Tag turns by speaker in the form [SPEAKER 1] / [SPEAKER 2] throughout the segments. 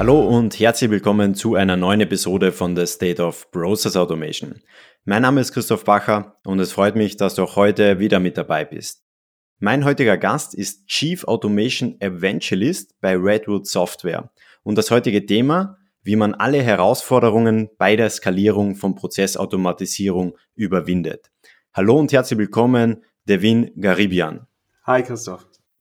[SPEAKER 1] Hallo und herzlich willkommen zu einer neuen Episode von The State of Process Automation. Mein Name ist Christoph Bacher und es freut mich, dass du auch heute wieder mit dabei bist. Mein heutiger Gast ist Chief Automation Evangelist bei Redwood Software und das heutige Thema, wie man alle Herausforderungen bei der Skalierung von Prozessautomatisierung überwindet. Hallo und herzlich willkommen, Devin Garibian.
[SPEAKER 2] Hi Christoph.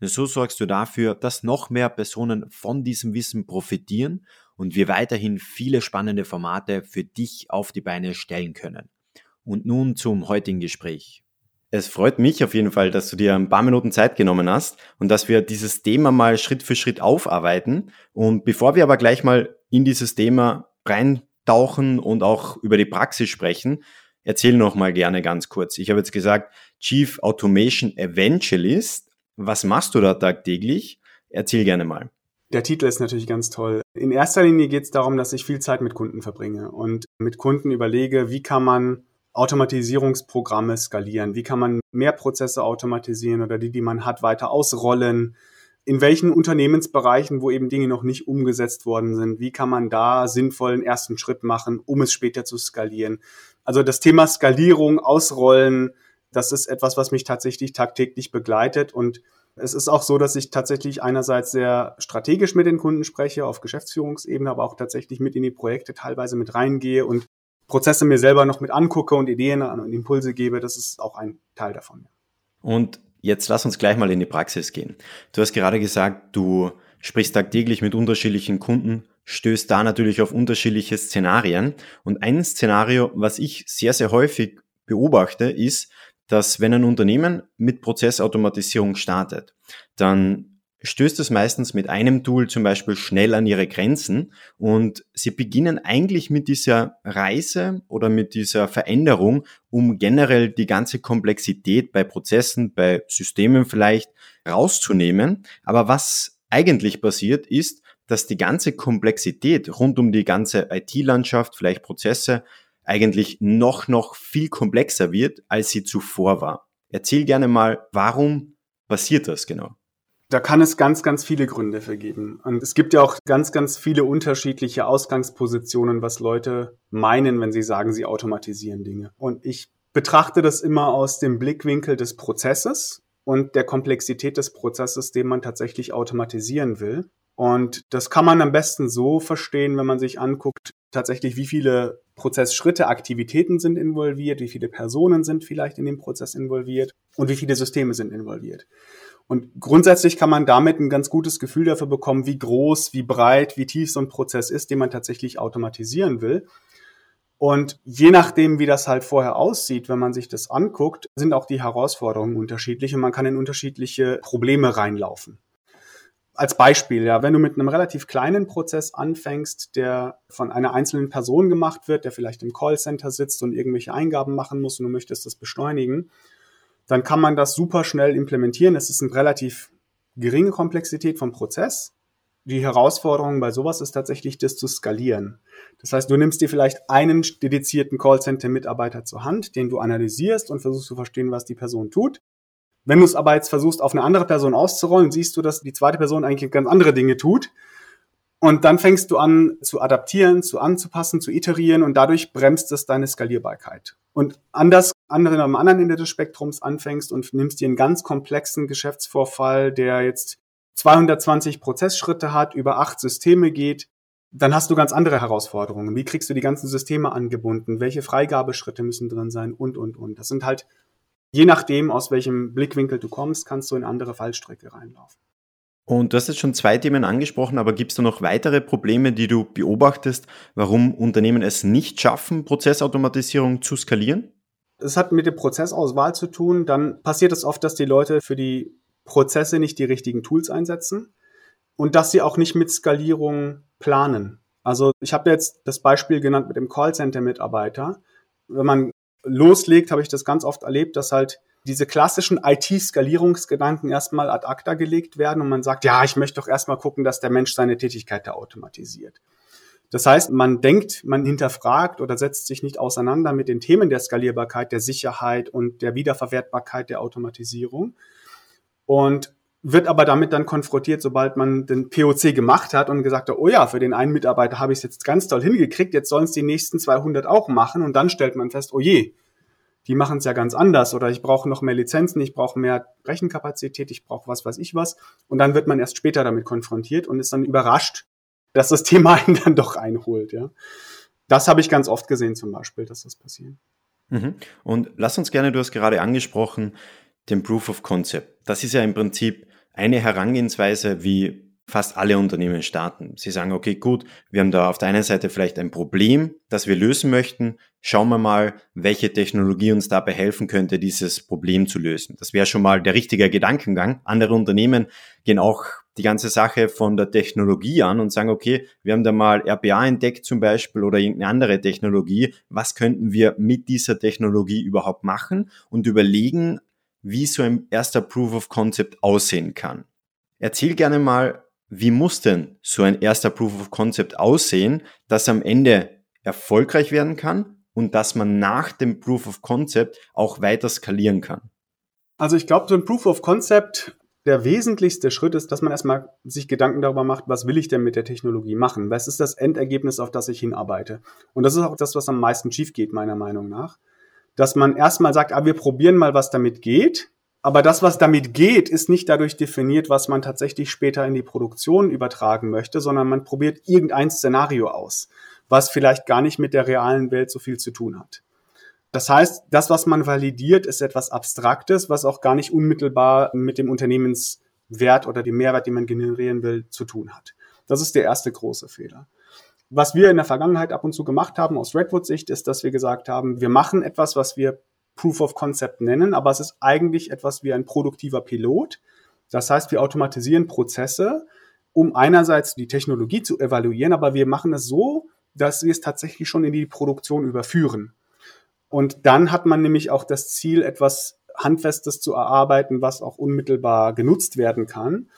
[SPEAKER 1] Denn so sorgst du dafür, dass noch mehr Personen von diesem Wissen profitieren und wir weiterhin viele spannende Formate für dich auf die Beine stellen können. Und nun zum heutigen Gespräch. Es freut mich auf jeden Fall, dass du dir ein paar Minuten Zeit genommen hast und dass wir dieses Thema mal Schritt für Schritt aufarbeiten. Und bevor wir aber gleich mal in dieses Thema reintauchen und auch über die Praxis sprechen, erzähl noch mal gerne ganz kurz. Ich habe jetzt gesagt, Chief Automation Evangelist was machst du da tagtäglich? Erzähl gerne mal.
[SPEAKER 2] Der Titel ist natürlich ganz toll. In erster Linie geht es darum, dass ich viel Zeit mit Kunden verbringe und mit Kunden überlege, wie kann man Automatisierungsprogramme skalieren, wie kann man mehr Prozesse automatisieren oder die, die man hat, weiter ausrollen, in welchen Unternehmensbereichen, wo eben Dinge noch nicht umgesetzt worden sind, wie kann man da sinnvollen ersten Schritt machen, um es später zu skalieren. Also das Thema Skalierung, Ausrollen, das ist etwas, was mich tatsächlich tagtäglich begleitet und es ist auch so, dass ich tatsächlich einerseits sehr strategisch mit den Kunden spreche, auf Geschäftsführungsebene, aber auch tatsächlich mit in die Projekte teilweise mit reingehe und Prozesse mir selber noch mit angucke und Ideen und Impulse gebe. Das ist auch ein Teil davon.
[SPEAKER 1] Und jetzt lass uns gleich mal in die Praxis gehen. Du hast gerade gesagt, du sprichst tagtäglich mit unterschiedlichen Kunden, stößt da natürlich auf unterschiedliche Szenarien. Und ein Szenario, was ich sehr, sehr häufig beobachte, ist, dass wenn ein Unternehmen mit Prozessautomatisierung startet, dann stößt es meistens mit einem Tool zum Beispiel schnell an ihre Grenzen und sie beginnen eigentlich mit dieser Reise oder mit dieser Veränderung, um generell die ganze Komplexität bei Prozessen, bei Systemen vielleicht rauszunehmen. Aber was eigentlich passiert ist, dass die ganze Komplexität rund um die ganze IT-Landschaft, vielleicht Prozesse, eigentlich noch, noch viel komplexer wird, als sie zuvor war. Erzähl gerne mal, warum passiert das genau?
[SPEAKER 2] Da kann es ganz, ganz viele Gründe für geben. Und es gibt ja auch ganz, ganz viele unterschiedliche Ausgangspositionen, was Leute meinen, wenn sie sagen, sie automatisieren Dinge. Und ich betrachte das immer aus dem Blickwinkel des Prozesses und der Komplexität des Prozesses, den man tatsächlich automatisieren will. Und das kann man am besten so verstehen, wenn man sich anguckt, tatsächlich, wie viele Prozessschritte, Aktivitäten sind involviert, wie viele Personen sind vielleicht in dem Prozess involviert und wie viele Systeme sind involviert. Und grundsätzlich kann man damit ein ganz gutes Gefühl dafür bekommen, wie groß, wie breit, wie tief so ein Prozess ist, den man tatsächlich automatisieren will. Und je nachdem, wie das halt vorher aussieht, wenn man sich das anguckt, sind auch die Herausforderungen unterschiedlich und man kann in unterschiedliche Probleme reinlaufen als Beispiel, ja, wenn du mit einem relativ kleinen Prozess anfängst, der von einer einzelnen Person gemacht wird, der vielleicht im Callcenter sitzt und irgendwelche Eingaben machen muss und du möchtest das beschleunigen, dann kann man das super schnell implementieren. Es ist eine relativ geringe Komplexität vom Prozess. Die Herausforderung bei sowas ist tatsächlich, das zu skalieren. Das heißt, du nimmst dir vielleicht einen dedizierten Callcenter-Mitarbeiter zur Hand, den du analysierst und versuchst zu verstehen, was die Person tut. Wenn du es aber jetzt versuchst, auf eine andere Person auszurollen, siehst du, dass die zweite Person eigentlich ganz andere Dinge tut. Und dann fängst du an zu adaptieren, zu anzupassen, zu iterieren und dadurch bremst es deine Skalierbarkeit. Und anders, andere am anderen Ende des Spektrums anfängst und nimmst dir einen ganz komplexen Geschäftsvorfall, der jetzt 220 Prozessschritte hat, über acht Systeme geht, dann hast du ganz andere Herausforderungen. Wie kriegst du die ganzen Systeme angebunden? Welche Freigabeschritte müssen drin sein? Und, und, und. Das sind halt je nachdem, aus welchem Blickwinkel du kommst, kannst du in andere Fallstrecke reinlaufen.
[SPEAKER 1] Und du hast jetzt schon zwei Themen angesprochen, aber gibt es da noch weitere Probleme, die du beobachtest, warum Unternehmen es nicht schaffen, Prozessautomatisierung zu skalieren?
[SPEAKER 2] Es hat mit der Prozessauswahl zu tun. Dann passiert es oft, dass die Leute für die Prozesse nicht die richtigen Tools einsetzen und dass sie auch nicht mit Skalierung planen. Also ich habe jetzt das Beispiel genannt mit dem Callcenter-Mitarbeiter. Wenn man loslegt, habe ich das ganz oft erlebt, dass halt diese klassischen IT-Skalierungsgedanken erstmal ad acta gelegt werden und man sagt, ja, ich möchte doch erstmal gucken, dass der Mensch seine Tätigkeit da automatisiert. Das heißt, man denkt, man hinterfragt oder setzt sich nicht auseinander mit den Themen der Skalierbarkeit, der Sicherheit und der Wiederverwertbarkeit der Automatisierung und wird aber damit dann konfrontiert, sobald man den POC gemacht hat und gesagt hat, oh ja, für den einen Mitarbeiter habe ich es jetzt ganz toll hingekriegt, jetzt sollen es die nächsten 200 auch machen und dann stellt man fest, oh je, die machen es ja ganz anders oder ich brauche noch mehr Lizenzen, ich brauche mehr Rechenkapazität, ich brauche was weiß ich was und dann wird man erst später damit konfrontiert und ist dann überrascht, dass das Thema einen dann doch einholt. Ja. Das habe ich ganz oft gesehen zum Beispiel, dass das passiert.
[SPEAKER 1] Mhm. Und lass uns gerne, du hast gerade angesprochen, den Proof of Concept. Das ist ja im Prinzip eine Herangehensweise, wie fast alle Unternehmen starten. Sie sagen, okay, gut, wir haben da auf der einen Seite vielleicht ein Problem, das wir lösen möchten. Schauen wir mal, welche Technologie uns dabei helfen könnte, dieses Problem zu lösen. Das wäre schon mal der richtige Gedankengang. Andere Unternehmen gehen auch die ganze Sache von der Technologie an und sagen, okay, wir haben da mal RPA entdeckt zum Beispiel oder irgendeine andere Technologie. Was könnten wir mit dieser Technologie überhaupt machen und überlegen, wie so ein erster Proof of Concept aussehen kann. Erzähl gerne mal, wie muss denn so ein erster Proof of Concept aussehen, das am Ende erfolgreich werden kann und dass man nach dem Proof of Concept auch weiter skalieren kann?
[SPEAKER 2] Also ich glaube, so ein Proof of Concept, der wesentlichste Schritt ist, dass man erstmal sich Gedanken darüber macht, was will ich denn mit der Technologie machen? Was ist das Endergebnis, auf das ich hinarbeite? Und das ist auch das, was am meisten schief geht, meiner Meinung nach. Dass man erstmal sagt, ah, wir probieren mal, was damit geht aber das, was damit geht, ist nicht dadurch definiert, was man tatsächlich später in die Produktion übertragen möchte, sondern man probiert irgendein Szenario aus, was vielleicht gar nicht mit der realen Welt so viel zu tun hat. Das heißt, das, was man validiert, ist etwas Abstraktes, was auch gar nicht unmittelbar mit dem Unternehmenswert oder dem Mehrwert, den man generieren will, zu tun hat. Das ist der erste große Fehler. Was wir in der Vergangenheit ab und zu gemacht haben aus Redwood-Sicht, ist, dass wir gesagt haben, wir machen etwas, was wir Proof of Concept nennen, aber es ist eigentlich etwas wie ein produktiver Pilot. Das heißt, wir automatisieren Prozesse, um einerseits die Technologie zu evaluieren, aber wir machen es so, dass wir es tatsächlich schon in die Produktion überführen. Und dann hat man nämlich auch das Ziel, etwas Handfestes zu erarbeiten, was auch unmittelbar genutzt werden kann.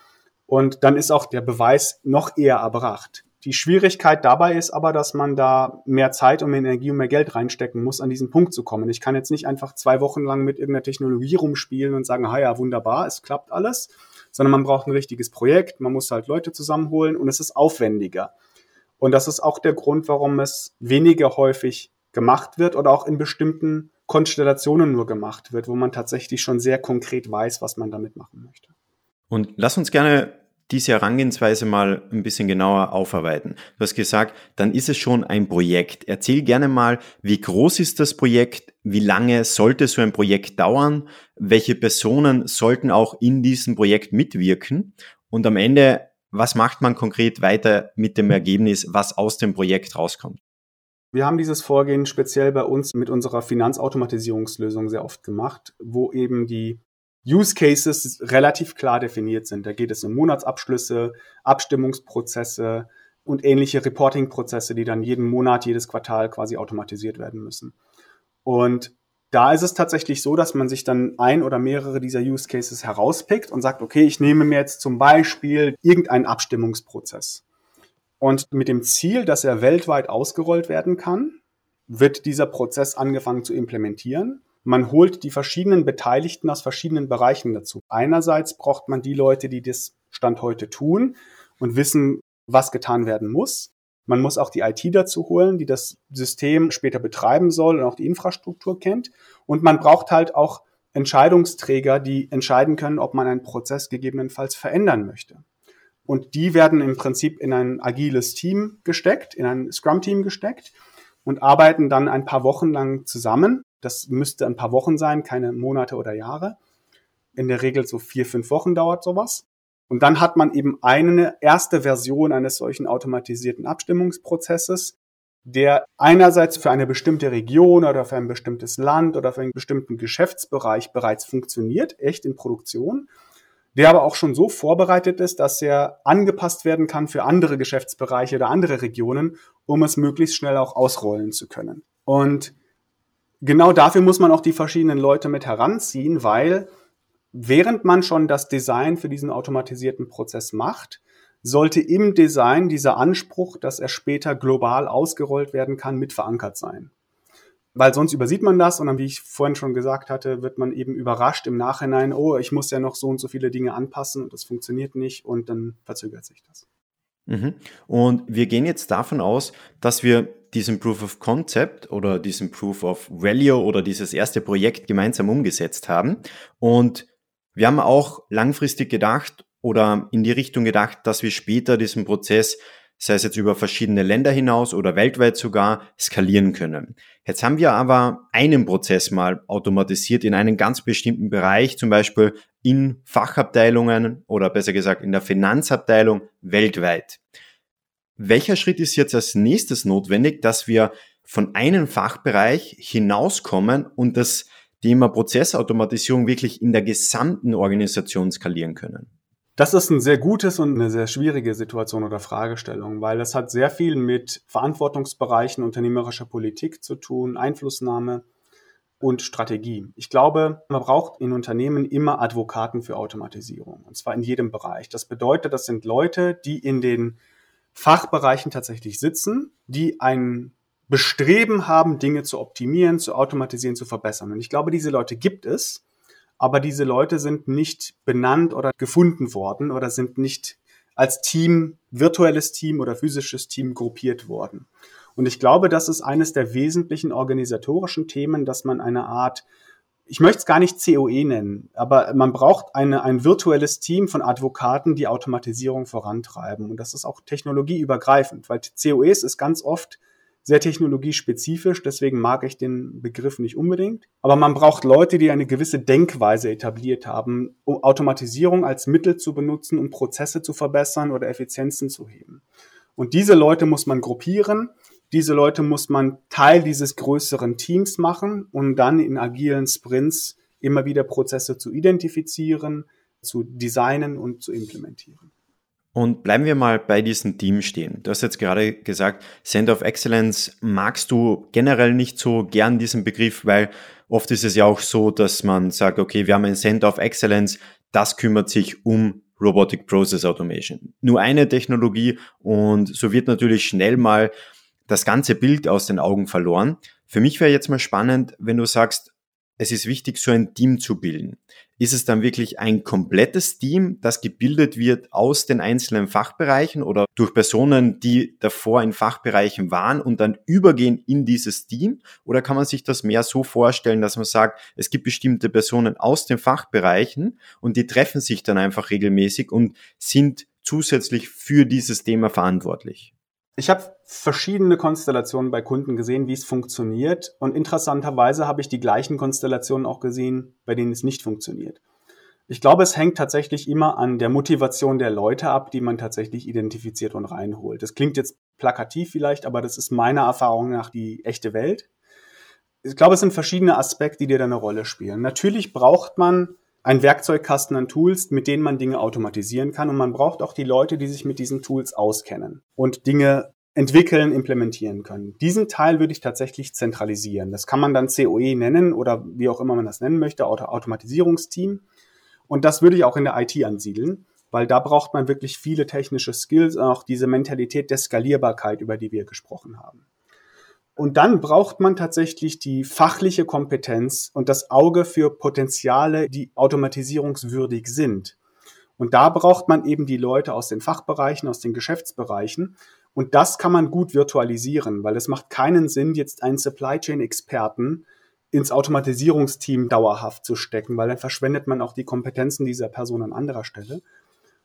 [SPEAKER 2] Und dann ist auch der Beweis noch eher erbracht. Die Schwierigkeit dabei ist aber, dass man da mehr Zeit und mehr Energie und mehr Geld reinstecken muss, an diesen Punkt zu kommen. Ich kann jetzt nicht einfach zwei Wochen lang mit irgendeiner Technologie rumspielen und sagen, ha ja, wunderbar, es klappt alles, sondern man braucht ein richtiges Projekt, man muss halt Leute zusammenholen und es ist aufwendiger. Und das ist auch der Grund, warum es weniger häufig gemacht wird oder auch in bestimmten Konstellationen nur gemacht wird, wo man tatsächlich schon sehr konkret weiß, was man damit machen möchte.
[SPEAKER 1] Und lass uns gerne diese Herangehensweise mal ein bisschen genauer aufarbeiten. Du hast gesagt, dann ist es schon ein Projekt. Erzähl gerne mal, wie groß ist das Projekt? Wie lange sollte so ein Projekt dauern? Welche Personen sollten auch in diesem Projekt mitwirken? Und am Ende, was macht man konkret weiter mit dem Ergebnis, was aus dem Projekt rauskommt?
[SPEAKER 2] Wir haben dieses Vorgehen speziell bei uns mit unserer Finanzautomatisierungslösung sehr oft gemacht, wo eben die Use Cases relativ klar definiert sind. Da geht es um Monatsabschlüsse, Abstimmungsprozesse und ähnliche Reporting-Prozesse, die dann jeden Monat, jedes Quartal quasi automatisiert werden müssen. Und da ist es tatsächlich so, dass man sich dann ein oder mehrere dieser Use Cases herauspickt und sagt, okay, ich nehme mir jetzt zum Beispiel irgendeinen Abstimmungsprozess. Und mit dem Ziel, dass er weltweit ausgerollt werden kann, wird dieser Prozess angefangen zu implementieren. Man holt die verschiedenen Beteiligten aus verschiedenen Bereichen dazu. Einerseits braucht man die Leute, die das Stand heute tun und wissen, was getan werden muss. Man muss auch die IT dazu holen, die das System später betreiben soll und auch die Infrastruktur kennt. Und man braucht halt auch Entscheidungsträger, die entscheiden können, ob man einen Prozess gegebenenfalls verändern möchte. Und die werden im Prinzip in ein agiles Team gesteckt, in ein Scrum-Team gesteckt und arbeiten dann ein paar Wochen lang zusammen das müsste ein paar Wochen sein, keine Monate oder Jahre. In der Regel so vier, fünf Wochen dauert sowas. Und dann hat man eben eine erste Version eines solchen automatisierten Abstimmungsprozesses, der einerseits für eine bestimmte Region oder für ein bestimmtes Land oder für einen bestimmten Geschäftsbereich bereits funktioniert, echt in Produktion. der aber auch schon so vorbereitet ist, dass er angepasst werden kann für andere Geschäftsbereiche oder andere Regionen, um es möglichst schnell auch ausrollen zu können. Und genau dafür muss man auch die verschiedenen Leute mit heranziehen, weil während man schon das Design für diesen automatisierten Prozess macht, sollte im Design dieser Anspruch, dass er später global ausgerollt werden kann, mit verankert sein weil sonst übersieht man das und dann, wie ich vorhin schon gesagt hatte, wird man eben überrascht im Nachhinein, oh, ich muss ja noch so und so viele Dinge anpassen und das funktioniert nicht und dann verzögert sich das.
[SPEAKER 1] Mhm. Und wir gehen jetzt davon aus, dass wir diesen Proof of Concept oder diesen Proof of Value oder dieses erste Projekt gemeinsam umgesetzt haben. Und wir haben auch langfristig gedacht oder in die Richtung gedacht, dass wir später diesen Prozess sei es jetzt über verschiedene Länder hinaus oder weltweit sogar, skalieren können. Jetzt haben wir aber einen Prozess mal automatisiert in einem ganz bestimmten Bereich, zum Beispiel in Fachabteilungen oder besser gesagt in der Finanzabteilung weltweit. Welcher Schritt ist jetzt als nächstes notwendig, dass wir von einem Fachbereich hinauskommen und das Thema Prozessautomatisierung wirklich in der gesamten Organisation skalieren können?
[SPEAKER 2] Das ist ein sehr gutes und eine sehr schwierige Situation oder Fragestellung, weil es hat sehr viel mit Verantwortungsbereichen unternehmerischer Politik zu tun, Einflussnahme und Strategie. Ich glaube, man braucht in Unternehmen immer Advokaten für Automatisierung, und zwar in jedem Bereich. Das bedeutet, das sind Leute, die in den Fachbereichen tatsächlich sitzen, die ein Bestreben haben, Dinge zu optimieren, zu automatisieren, zu verbessern. Und ich glaube, diese Leute gibt es aber diese Leute sind nicht benannt oder gefunden worden oder sind nicht als Team, virtuelles Team oder physisches Team gruppiert worden. Und ich glaube, das ist eines der wesentlichen organisatorischen Themen, dass man eine Art, ich möchte es gar nicht COE nennen, aber man braucht eine, ein virtuelles Team von Advokaten, die Automatisierung vorantreiben. Und das ist auch technologieübergreifend, weil COEs ist ganz oft sehr technologiespezifisch, deswegen mag ich den Begriff nicht unbedingt. Aber man braucht Leute, die eine gewisse Denkweise etabliert haben, um Automatisierung als Mittel zu benutzen, um Prozesse zu verbessern oder Effizienzen zu heben. Und diese Leute muss man gruppieren. Diese Leute muss man Teil dieses größeren Teams machen und dann in agilen Sprints immer wieder Prozesse zu identifizieren, zu designen und zu implementieren.
[SPEAKER 1] Und bleiben wir mal bei diesem Team stehen. Du hast jetzt gerade gesagt, Center of Excellence magst du generell nicht so gern diesen Begriff, weil oft ist es ja auch so, dass man sagt, okay, wir haben ein Center of Excellence, das kümmert sich um Robotic Process Automation. Nur eine Technologie und so wird natürlich schnell mal das ganze Bild aus den Augen verloren. Für mich wäre jetzt mal spannend, wenn du sagst, es ist wichtig, so ein Team zu bilden. Ist es dann wirklich ein komplettes Team, das gebildet wird aus den einzelnen Fachbereichen oder durch Personen, die davor in Fachbereichen waren und dann übergehen in dieses Team? Oder kann man sich das mehr so vorstellen, dass man sagt, es gibt bestimmte Personen aus den Fachbereichen und die treffen sich dann einfach regelmäßig und sind zusätzlich für dieses Thema verantwortlich?
[SPEAKER 2] Ich habe verschiedene Konstellationen bei Kunden gesehen, wie es funktioniert. Und interessanterweise habe ich die gleichen Konstellationen auch gesehen, bei denen es nicht funktioniert. Ich glaube, es hängt tatsächlich immer an der Motivation der Leute ab, die man tatsächlich identifiziert und reinholt. Das klingt jetzt plakativ vielleicht, aber das ist meiner Erfahrung nach die echte Welt. Ich glaube, es sind verschiedene Aspekte, die da eine Rolle spielen. Natürlich braucht man einen Werkzeugkasten an Tools, mit denen man Dinge automatisieren kann. Und man braucht auch die Leute, die sich mit diesen Tools auskennen und Dinge entwickeln, implementieren können. Diesen Teil würde ich tatsächlich zentralisieren. Das kann man dann COE nennen oder wie auch immer man das nennen möchte, Auto Automatisierungsteam. Und das würde ich auch in der IT ansiedeln, weil da braucht man wirklich viele technische Skills und auch diese Mentalität der Skalierbarkeit, über die wir gesprochen haben. Und dann braucht man tatsächlich die fachliche Kompetenz und das Auge für Potenziale, die automatisierungswürdig sind. Und da braucht man eben die Leute aus den Fachbereichen, aus den Geschäftsbereichen. Und das kann man gut virtualisieren, weil es macht keinen Sinn, jetzt einen Supply Chain Experten ins Automatisierungsteam dauerhaft zu stecken, weil dann verschwendet man auch die Kompetenzen dieser Person an anderer Stelle.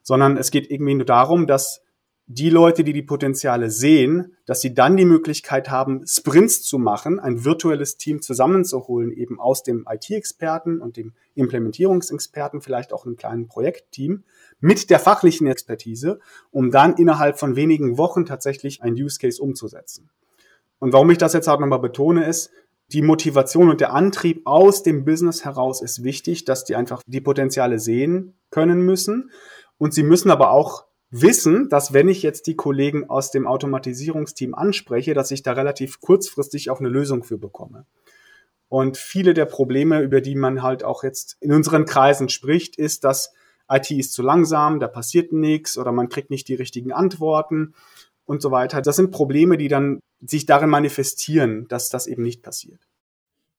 [SPEAKER 2] Sondern es geht irgendwie nur darum, dass die Leute, die die Potenziale sehen, dass sie dann die Möglichkeit haben, Sprints zu machen, ein virtuelles Team zusammenzuholen, eben aus dem IT-Experten und dem Implementierungsexperten, vielleicht auch einem kleinen Projektteam, mit der fachlichen Expertise, um dann innerhalb von wenigen Wochen tatsächlich ein Use Case umzusetzen. Und warum ich das jetzt auch nochmal betone, ist, die Motivation und der Antrieb aus dem Business heraus ist wichtig, dass die einfach die Potenziale sehen können müssen. Und sie müssen aber auch wissen, dass wenn ich jetzt die Kollegen aus dem Automatisierungsteam anspreche, dass ich da relativ kurzfristig auch eine Lösung für bekomme. Und viele der Probleme, über die man halt auch jetzt in unseren Kreisen spricht, ist, dass IT ist zu langsam, da passiert nichts oder man kriegt nicht die richtigen Antworten und so weiter. Das sind Probleme, die dann sich darin manifestieren, dass das eben nicht passiert.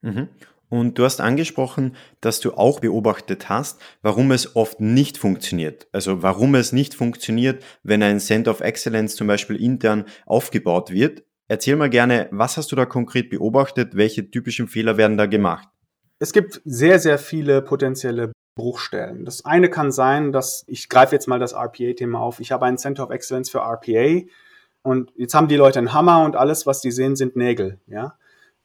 [SPEAKER 1] Mhm. Und du hast angesprochen, dass du auch beobachtet hast, warum es oft nicht funktioniert. Also warum es nicht funktioniert, wenn ein Center of Excellence zum Beispiel intern aufgebaut wird. Erzähl mal gerne, was hast du da konkret beobachtet? Welche typischen Fehler werden da gemacht?
[SPEAKER 2] Es gibt sehr, sehr viele potenzielle Bruchstellen. Das eine kann sein, dass ich greife jetzt mal das RPA-Thema auf. Ich habe ein Center of Excellence für RPA und jetzt haben die Leute einen Hammer und alles, was die sehen, sind Nägel. Ja,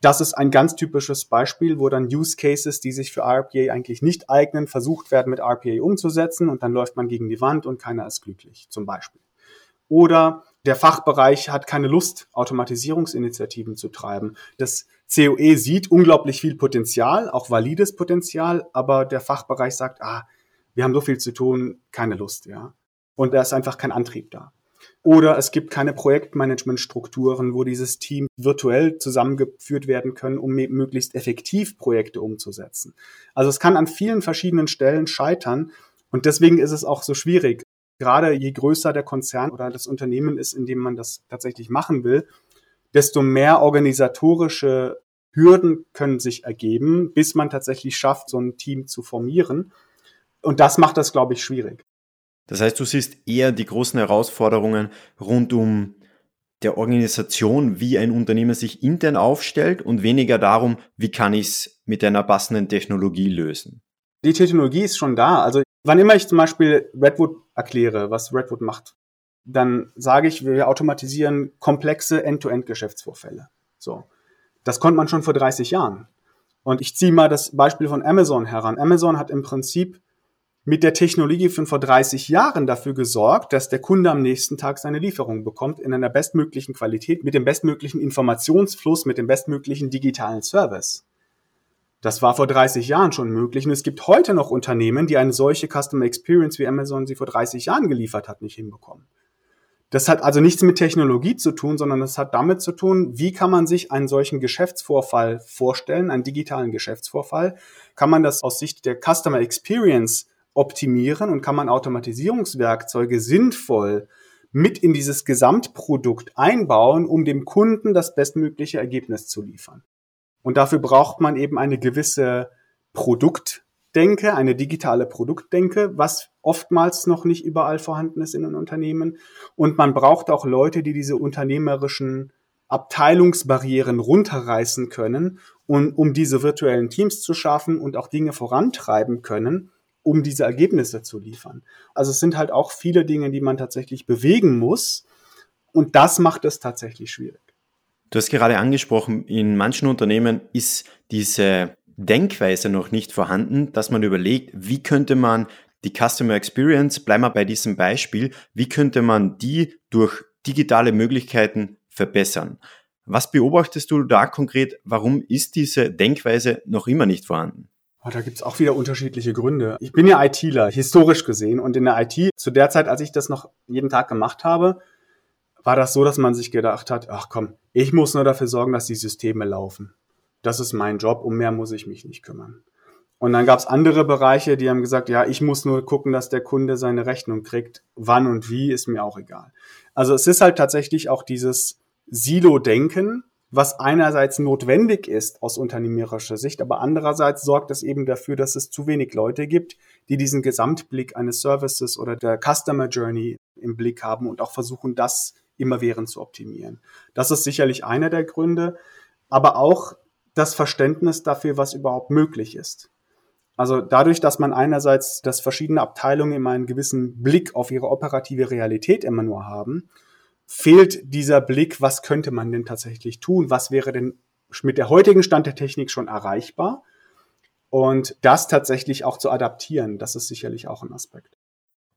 [SPEAKER 2] das ist ein ganz typisches Beispiel, wo dann Use Cases, die sich für RPA eigentlich nicht eignen, versucht werden mit RPA umzusetzen und dann läuft man gegen die Wand und keiner ist glücklich, zum Beispiel. Oder der Fachbereich hat keine Lust, Automatisierungsinitiativen zu treiben. Das COE sieht unglaublich viel Potenzial, auch valides Potenzial, aber der Fachbereich sagt, ah, wir haben so viel zu tun, keine Lust, ja. Und da ist einfach kein Antrieb da. Oder es gibt keine Projektmanagementstrukturen, wo dieses Team virtuell zusammengeführt werden können, um möglichst effektiv Projekte umzusetzen. Also es kann an vielen verschiedenen Stellen scheitern und deswegen ist es auch so schwierig. Gerade je größer der Konzern oder das Unternehmen ist, in dem man das tatsächlich machen will, desto mehr organisatorische Hürden können sich ergeben, bis man tatsächlich schafft, so ein Team zu formieren. Und das macht das, glaube ich, schwierig.
[SPEAKER 1] Das heißt, du siehst eher die großen Herausforderungen rund um der Organisation, wie ein Unternehmen sich intern aufstellt und weniger darum, wie kann ich es mit einer passenden Technologie lösen.
[SPEAKER 2] Die Technologie ist schon da. Also wann immer ich zum Beispiel Redwood erkläre, was Redwood macht, dann sage ich, wir automatisieren komplexe End-to-End-Geschäftsvorfälle. So. Das konnte man schon vor 30 Jahren. Und ich ziehe mal das Beispiel von Amazon heran. Amazon hat im Prinzip mit der Technologie von vor 30 Jahren dafür gesorgt, dass der Kunde am nächsten Tag seine Lieferung bekommt in einer bestmöglichen Qualität, mit dem bestmöglichen Informationsfluss, mit dem bestmöglichen digitalen Service. Das war vor 30 Jahren schon möglich und es gibt heute noch Unternehmen, die eine solche Customer Experience wie Amazon sie vor 30 Jahren geliefert hat, nicht hinbekommen. Das hat also nichts mit Technologie zu tun, sondern das hat damit zu tun, wie kann man sich einen solchen Geschäftsvorfall vorstellen, einen digitalen Geschäftsvorfall? Kann man das aus Sicht der Customer Experience optimieren und kann man Automatisierungswerkzeuge sinnvoll mit in dieses Gesamtprodukt einbauen, um dem Kunden das bestmögliche Ergebnis zu liefern. Und dafür braucht man eben eine gewisse Produktdenke, eine digitale Produktdenke, was oftmals noch nicht überall vorhanden ist in den Unternehmen. Und man braucht auch Leute, die diese unternehmerischen Abteilungsbarrieren runterreißen können, und, um diese virtuellen Teams zu schaffen und auch Dinge vorantreiben können, um diese Ergebnisse zu liefern. Also es sind halt auch viele Dinge, die man tatsächlich bewegen muss. Und das macht es tatsächlich schwierig.
[SPEAKER 1] Du hast gerade angesprochen, in manchen Unternehmen ist diese Denkweise noch nicht vorhanden, dass man überlegt, wie könnte man die Customer Experience, bleiben wir bei diesem Beispiel, wie könnte man die durch digitale Möglichkeiten verbessern? Was beobachtest du da konkret? Warum ist diese Denkweise noch immer nicht vorhanden?
[SPEAKER 2] Oh, da gibt's auch wieder unterschiedliche Gründe. Ich bin ja ITler, historisch gesehen. Und in der IT, zu der Zeit, als ich das noch jeden Tag gemacht habe, war das so, dass man sich gedacht hat, ach komm, ich muss nur dafür sorgen, dass die Systeme laufen. Das ist mein Job, um mehr muss ich mich nicht kümmern. Und dann gab's andere Bereiche, die haben gesagt, ja, ich muss nur gucken, dass der Kunde seine Rechnung kriegt. Wann und wie ist mir auch egal. Also es ist halt tatsächlich auch dieses Silo-Denken, was einerseits notwendig ist aus unternehmerischer Sicht, aber andererseits sorgt es eben dafür, dass es zu wenig Leute gibt, die diesen Gesamtblick eines Services oder der Customer Journey im Blick haben und auch versuchen, das immerwährend zu optimieren. Das ist sicherlich einer der Gründe, aber auch das Verständnis dafür, was überhaupt möglich ist. Also dadurch, dass man einerseits, dass verschiedene Abteilungen immer einen gewissen Blick auf ihre operative Realität immer nur haben, fehlt dieser Blick, was könnte man denn tatsächlich tun? Was wäre denn mit der heutigen Stand der Technik schon erreichbar? Und das tatsächlich auch zu adaptieren, das ist sicherlich auch ein Aspekt.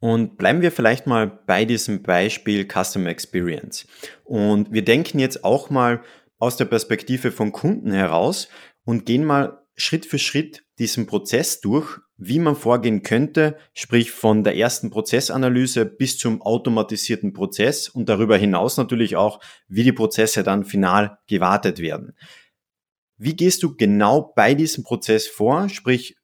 [SPEAKER 1] Und bleiben wir vielleicht mal bei diesem Beispiel Customer Experience. Und wir denken jetzt auch mal aus der Perspektive von Kunden heraus und gehen mal Schritt für Schritt diesen Prozess durch, wie man vorgehen könnte, sprich von der ersten Prozessanalyse bis zum automatisierten Prozess und darüber hinaus natürlich auch, wie die Prozesse dann final gewartet werden. Wie gehst du genau bei diesem Prozess vor? Sprich,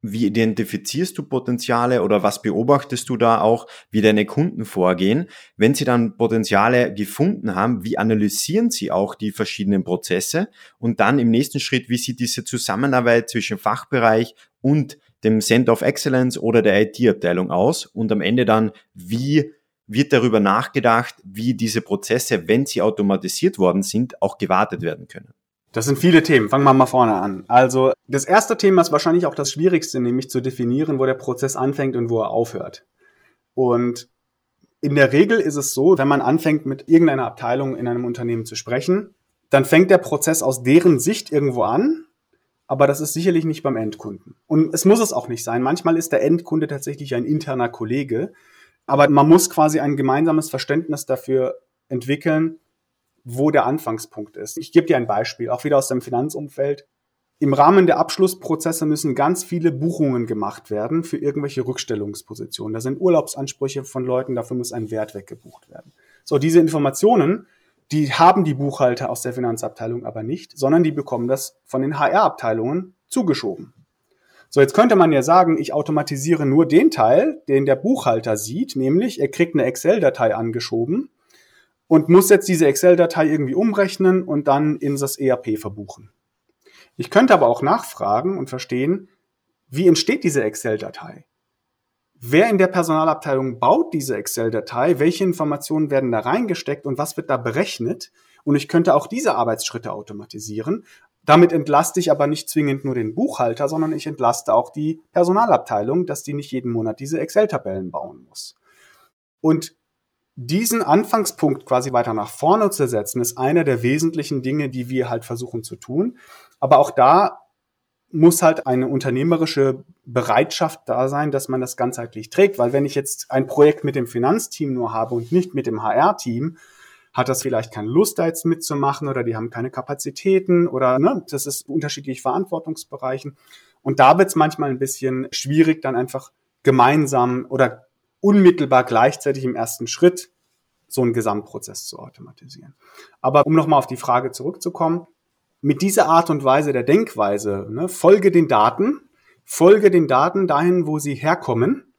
[SPEAKER 1] wie identifizierst du Potenziale oder was beobachtest du da auch, wie deine Kunden vorgehen? Wenn sie dann Potenziale gefunden haben, wie analysieren sie auch die verschiedenen Prozesse? Und dann im nächsten Schritt, wie sieht diese Zusammenarbeit zwischen Fachbereich und dem Center of Excellence oder der IT-Abteilung aus? Und am Ende dann, wie wird darüber nachgedacht, wie diese Prozesse, wenn sie automatisiert worden sind, auch gewartet werden können?
[SPEAKER 2] Das sind viele Themen. Fangen wir mal vorne an. Also das erste Thema ist wahrscheinlich auch das Schwierigste, nämlich zu definieren, wo der Prozess anfängt und wo er aufhört. Und in der Regel ist es so, wenn man anfängt, mit irgendeiner Abteilung in einem Unternehmen zu sprechen, dann fängt der Prozess aus deren Sicht irgendwo an, aber das ist sicherlich nicht beim Endkunden. Und es muss es auch nicht sein. Manchmal ist der Endkunde tatsächlich ein interner Kollege, aber man muss quasi ein gemeinsames Verständnis dafür entwickeln, wo der Anfangspunkt ist. Ich gebe dir ein Beispiel, auch wieder aus dem Finanzumfeld. Im Rahmen der Abschlussprozesse müssen ganz viele Buchungen gemacht werden für irgendwelche Rückstellungspositionen. Da sind Urlaubsansprüche von Leuten, dafür muss ein Wert weggebucht werden. So, diese Informationen, die haben die Buchhalter aus der Finanzabteilung aber nicht, sondern die bekommen das von den HR-Abteilungen zugeschoben. So, jetzt könnte man ja sagen, ich automatisiere nur den Teil, den der Buchhalter sieht, nämlich er kriegt eine Excel-Datei angeschoben und muss jetzt diese Excel-Datei irgendwie umrechnen und dann in das ERP verbuchen. Ich könnte aber auch nachfragen und verstehen, wie entsteht diese Excel-Datei? Wer in der Personalabteilung baut diese Excel-Datei? Welche Informationen werden da reingesteckt und was wird da berechnet? Und ich könnte auch diese Arbeitsschritte automatisieren. Damit entlaste ich aber nicht zwingend nur den Buchhalter, sondern ich entlaste auch die Personalabteilung, dass die nicht jeden Monat diese Excel-Tabellen bauen muss. Und diesen Anfangspunkt quasi weiter nach vorne zu setzen, ist einer der wesentlichen Dinge, die wir halt versuchen zu tun. Aber auch da muss halt eine unternehmerische Bereitschaft da sein, dass man das ganzheitlich trägt. Weil wenn ich jetzt ein Projekt mit dem Finanzteam nur habe und nicht mit dem HR-Team, hat das vielleicht keine Lust, da jetzt mitzumachen oder die haben keine Kapazitäten oder ne, das ist unterschiedlich Verantwortungsbereichen. Und da wird es manchmal ein bisschen schwierig, dann einfach gemeinsam oder unmittelbar gleichzeitig im ersten Schritt so einen Gesamtprozess zu automatisieren. Aber um nochmal auf die Frage zurückzukommen, mit dieser Art und Weise der Denkweise, ne, folge den Daten, folge den Daten dahin, wo sie herkommen,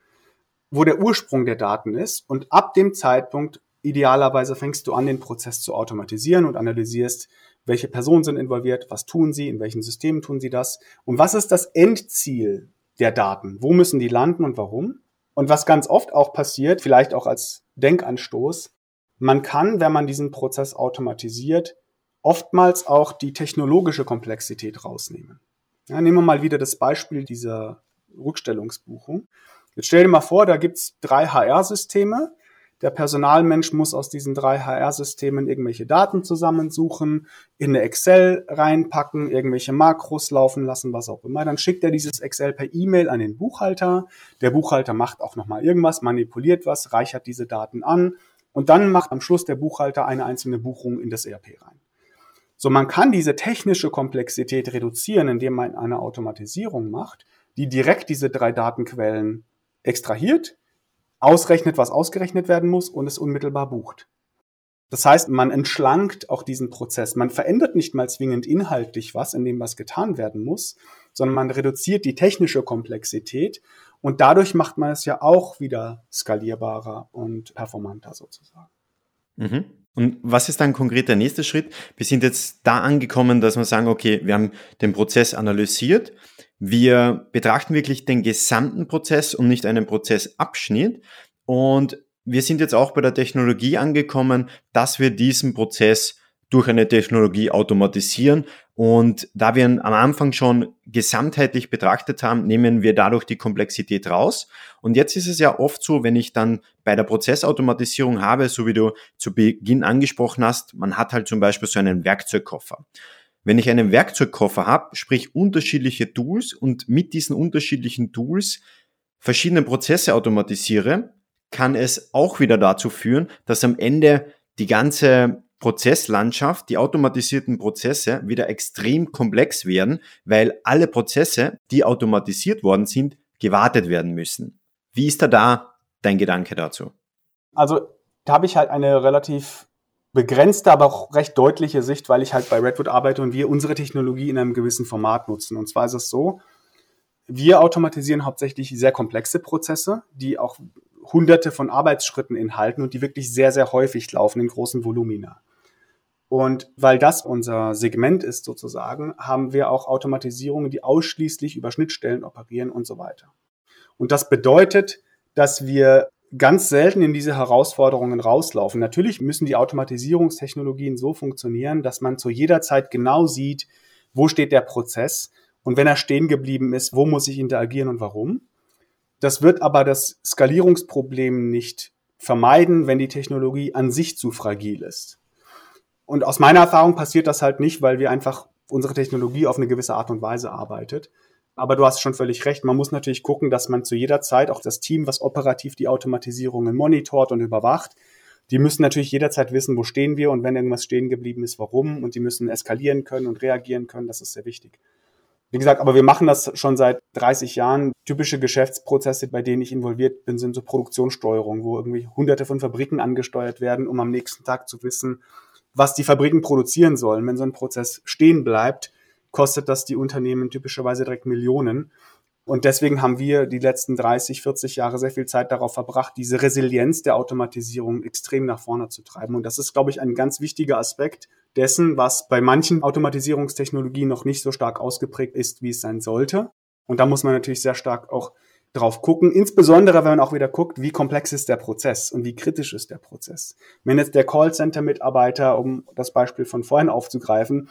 [SPEAKER 2] wo der Ursprung der Daten ist und ab dem Zeitpunkt idealerweise fängst du an, den Prozess zu automatisieren und analysierst, welche Personen sind involviert, was tun sie, in welchen Systemen tun sie das und was ist das Endziel der Daten, wo müssen die landen und warum. Und was ganz oft auch passiert, vielleicht auch als Denkanstoß, man kann, wenn man diesen Prozess automatisiert, oftmals auch die technologische Komplexität rausnehmen. Ja, nehmen wir mal wieder das Beispiel dieser Rückstellungsbuchung. Jetzt stell dir mal vor, da gibt's drei HR-Systeme der Personalmensch muss aus diesen drei HR-Systemen irgendwelche Daten zusammensuchen, in eine Excel reinpacken, irgendwelche Makros laufen lassen, was auch immer. Dann schickt er dieses Excel per E-Mail an den Buchhalter. Der Buchhalter macht auch nochmal irgendwas, manipuliert was, reichert diese Daten an und dann macht am Schluss der Buchhalter eine einzelne Buchung in das ERP rein. So, man kann diese technische Komplexität reduzieren, indem man eine Automatisierung macht, die direkt diese drei Datenquellen extrahiert, ausrechnet, was ausgerechnet werden muss und es unmittelbar bucht. Das heißt, man entschlankt auch diesen Prozess. Man verändert nicht mal zwingend inhaltlich was, in dem was getan werden muss, sondern man reduziert die technische Komplexität und dadurch macht man es ja auch wieder skalierbarer und performanter sozusagen.
[SPEAKER 1] Mhm. Und was ist dann konkret der nächste Schritt? Wir sind jetzt da angekommen, dass wir sagen, okay, wir haben den Prozess analysiert. Wir betrachten wirklich den gesamten Prozess und nicht einen Prozessabschnitt. Und wir sind jetzt auch bei der Technologie angekommen, dass wir diesen Prozess durch eine Technologie automatisieren. Und da wir am Anfang schon gesamtheitlich betrachtet haben, nehmen wir dadurch die Komplexität raus. Und jetzt ist es ja oft so, wenn ich dann bei der Prozessautomatisierung habe, so wie du zu Beginn angesprochen hast, man hat halt zum Beispiel so einen Werkzeugkoffer. Wenn ich einen Werkzeugkoffer habe, sprich unterschiedliche Tools und mit diesen unterschiedlichen Tools verschiedene Prozesse automatisiere, kann es auch wieder dazu führen, dass am Ende die ganze Prozesslandschaft, die automatisierten Prozesse wieder extrem komplex werden, weil alle Prozesse, die automatisiert worden sind, gewartet werden müssen. Wie ist da da dein Gedanke dazu?
[SPEAKER 2] Also da habe ich halt eine relativ begrenzte, aber auch recht deutliche Sicht, weil ich halt bei Redwood arbeite und wir unsere Technologie in einem gewissen Format nutzen. Und zwar ist es so, wir automatisieren hauptsächlich sehr komplexe Prozesse, die auch hunderte von Arbeitsschritten enthalten und die wirklich sehr, sehr häufig laufen in großen Volumina. Und weil das unser Segment ist sozusagen, haben wir auch Automatisierungen, die ausschließlich über Schnittstellen operieren und so weiter. Und das bedeutet, dass wir ganz selten in diese Herausforderungen rauslaufen. Natürlich müssen die Automatisierungstechnologien so funktionieren, dass man zu jeder Zeit genau sieht, wo steht der Prozess und wenn er stehen geblieben ist, wo muss ich interagieren und warum. Das wird aber das Skalierungsproblem nicht vermeiden, wenn die Technologie an sich zu fragil ist. Und aus meiner Erfahrung passiert das halt nicht, weil wir einfach unsere Technologie auf eine gewisse Art und Weise arbeitet. Aber du hast schon völlig recht. Man muss natürlich gucken, dass man zu jeder Zeit auch das Team, was operativ die Automatisierungen monitort und überwacht, die müssen natürlich jederzeit wissen, wo stehen wir und wenn irgendwas stehen geblieben ist, warum. Und die müssen eskalieren können und reagieren können. Das ist sehr wichtig. Wie gesagt, aber wir machen das schon seit 30 Jahren. Typische Geschäftsprozesse, bei denen ich involviert bin, sind so Produktionssteuerung, wo irgendwie hunderte von Fabriken angesteuert werden, um am nächsten Tag zu wissen, was die Fabriken produzieren sollen. Wenn so ein Prozess stehen bleibt, kostet das die Unternehmen typischerweise direkt Millionen. Und deswegen haben wir die letzten 30, 40 Jahre sehr viel Zeit darauf verbracht, diese Resilienz der Automatisierung extrem nach vorne zu treiben. Und das ist, glaube ich, ein ganz wichtiger Aspekt dessen, was bei manchen Automatisierungstechnologien noch nicht so stark ausgeprägt ist, wie es sein sollte. Und da muss man natürlich sehr stark auch drauf gucken, insbesondere wenn man auch wieder guckt, wie komplex ist der Prozess und wie kritisch ist der Prozess. Wenn jetzt der Callcenter-Mitarbeiter, um das Beispiel von vorhin aufzugreifen,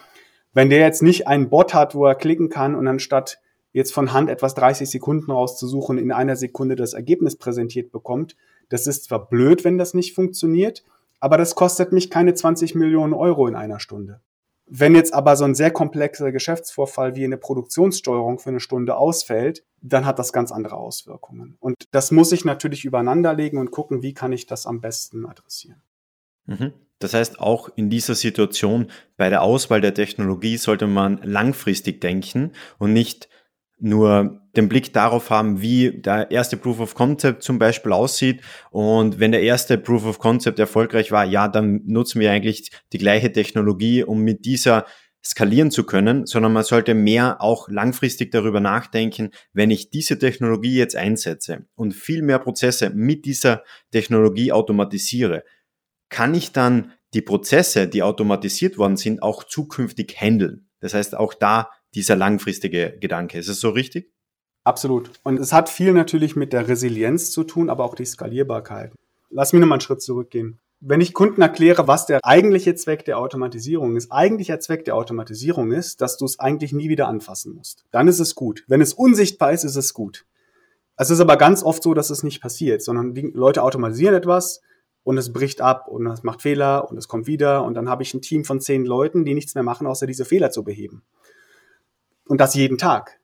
[SPEAKER 2] wenn der jetzt nicht einen Bot hat, wo er klicken kann und anstatt jetzt von Hand etwas 30 Sekunden rauszusuchen, in einer Sekunde das Ergebnis präsentiert bekommt. Das ist zwar blöd, wenn das nicht funktioniert, aber das kostet mich keine 20 Millionen Euro in einer Stunde. Wenn jetzt aber so ein sehr komplexer Geschäftsvorfall wie eine Produktionssteuerung für eine Stunde ausfällt, dann hat das ganz andere Auswirkungen. Und das muss ich natürlich übereinanderlegen und gucken, wie kann ich das am besten adressieren.
[SPEAKER 1] Mhm. Das heißt, auch in dieser Situation bei der Auswahl der Technologie sollte man langfristig denken und nicht nur den Blick darauf haben, wie der erste Proof of Concept zum Beispiel aussieht. Und wenn der erste Proof of Concept erfolgreich war, ja, dann nutzen wir eigentlich die gleiche Technologie, um mit dieser skalieren zu können, sondern man sollte mehr auch langfristig darüber nachdenken, wenn ich diese Technologie jetzt einsetze und viel mehr Prozesse mit dieser Technologie automatisiere, kann ich dann die Prozesse, die automatisiert worden sind, auch zukünftig handeln. Das heißt, auch da dieser langfristige Gedanke. Ist es so richtig?
[SPEAKER 2] Absolut. Und es hat viel natürlich mit der Resilienz zu tun, aber auch die Skalierbarkeit. Lass mich nochmal einen Schritt zurückgehen. Wenn ich Kunden erkläre, was der eigentliche Zweck der Automatisierung ist, eigentlicher Zweck der Automatisierung ist, dass du es eigentlich nie wieder anfassen musst. Dann ist es gut. Wenn es unsichtbar ist, ist es gut. Es ist aber ganz oft so, dass es nicht passiert, sondern die Leute automatisieren etwas und es bricht ab und es macht Fehler und es kommt wieder und dann habe ich ein Team von zehn Leuten, die nichts mehr machen, außer diese Fehler zu beheben. Und das jeden Tag.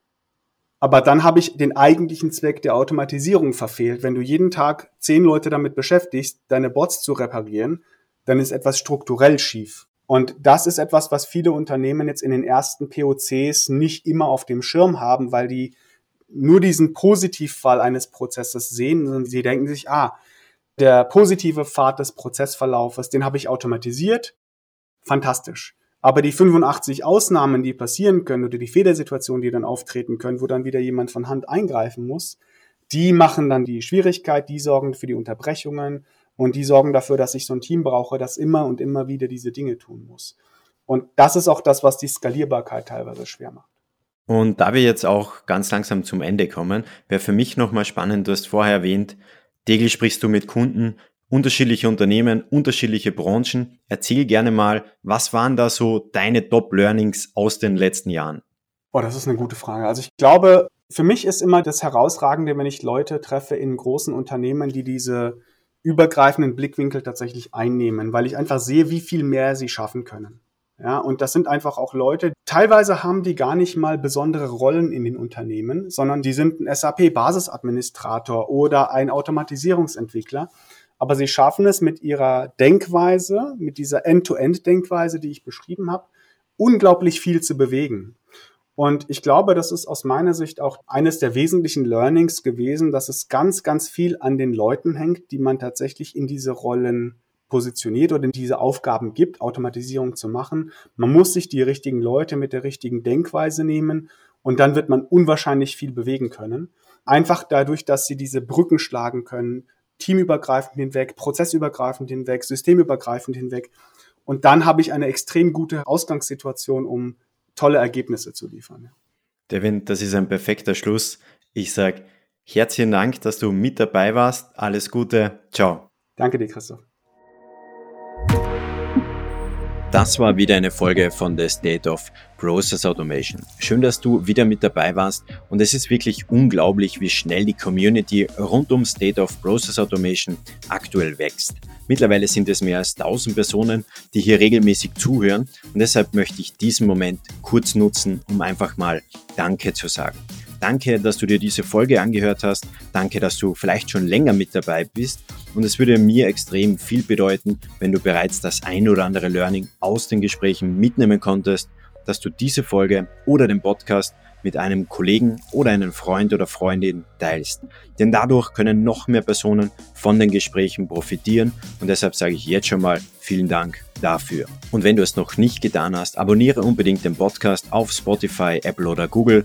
[SPEAKER 2] Aber dann habe ich den eigentlichen Zweck der Automatisierung verfehlt. Wenn du jeden Tag zehn Leute damit beschäftigst, deine Bots zu reparieren, dann ist etwas strukturell schief. Und das ist etwas, was viele Unternehmen jetzt in den ersten POCs nicht immer auf dem Schirm haben, weil die nur diesen Positivfall eines Prozesses sehen, sondern sie denken sich, ah, der positive Pfad des Prozessverlaufes, den habe ich automatisiert. Fantastisch. Aber die 85 Ausnahmen, die passieren können oder die Fehlersituationen, die dann auftreten können, wo dann wieder jemand von Hand eingreifen muss, die machen dann die Schwierigkeit, die sorgen für die Unterbrechungen und die sorgen dafür, dass ich so ein Team brauche, das immer und immer wieder diese Dinge tun muss. Und das ist auch das, was die Skalierbarkeit teilweise schwer macht.
[SPEAKER 1] Und da wir jetzt auch ganz langsam zum Ende kommen, wäre für mich nochmal spannend, du hast vorher erwähnt, täglich sprichst du mit Kunden, unterschiedliche Unternehmen, unterschiedliche Branchen. Erzähl gerne mal, was waren da so deine Top-Learnings aus den letzten Jahren?
[SPEAKER 2] Oh, das ist eine gute Frage. Also ich glaube, für mich ist immer das Herausragende, wenn ich Leute treffe in großen Unternehmen, die diese übergreifenden Blickwinkel tatsächlich einnehmen, weil ich einfach sehe, wie viel mehr sie schaffen können. Ja, und das sind einfach auch Leute, teilweise haben die gar nicht mal besondere Rollen in den Unternehmen, sondern die sind ein SAP-Basisadministrator oder ein Automatisierungsentwickler aber sie schaffen es mit ihrer Denkweise, mit dieser End-to-End-Denkweise, die ich beschrieben habe, unglaublich viel zu bewegen. Und ich glaube, das ist aus meiner Sicht auch eines der wesentlichen Learnings gewesen, dass es ganz, ganz viel an den Leuten hängt, die man tatsächlich in diese Rollen positioniert oder in diese Aufgaben gibt, Automatisierung zu machen. Man muss sich die richtigen Leute mit der richtigen Denkweise nehmen und dann wird man unwahrscheinlich viel bewegen können. Einfach dadurch, dass sie diese Brücken schlagen können, teamübergreifend hinweg, prozessübergreifend hinweg, systemübergreifend hinweg. Und dann habe ich eine extrem gute Ausgangssituation, um tolle Ergebnisse zu liefern.
[SPEAKER 1] Devin, das ist ein perfekter Schluss. Ich sage herzlichen Dank, dass du mit dabei warst. Alles Gute. Ciao.
[SPEAKER 2] Danke dir, Christoph.
[SPEAKER 1] Das war wieder eine Folge von The State of Process Automation. Schön, dass du wieder mit dabei warst und es ist wirklich unglaublich, wie schnell die Community rund um State of Process Automation aktuell wächst. Mittlerweile sind es mehr als 1000 Personen, die hier regelmäßig zuhören und deshalb möchte ich diesen Moment kurz nutzen, um einfach mal Danke zu sagen. Danke, dass du dir diese Folge angehört hast. Danke, dass du vielleicht schon länger mit dabei bist. Und es würde mir extrem viel bedeuten, wenn du bereits das ein oder andere Learning aus den Gesprächen mitnehmen konntest, dass du diese Folge oder den Podcast mit einem Kollegen oder einem Freund oder Freundin teilst. Denn dadurch können noch mehr Personen von den Gesprächen profitieren und deshalb sage ich jetzt schon mal vielen Dank dafür. Und wenn du es noch nicht getan hast, abonniere unbedingt den Podcast auf Spotify, Apple oder Google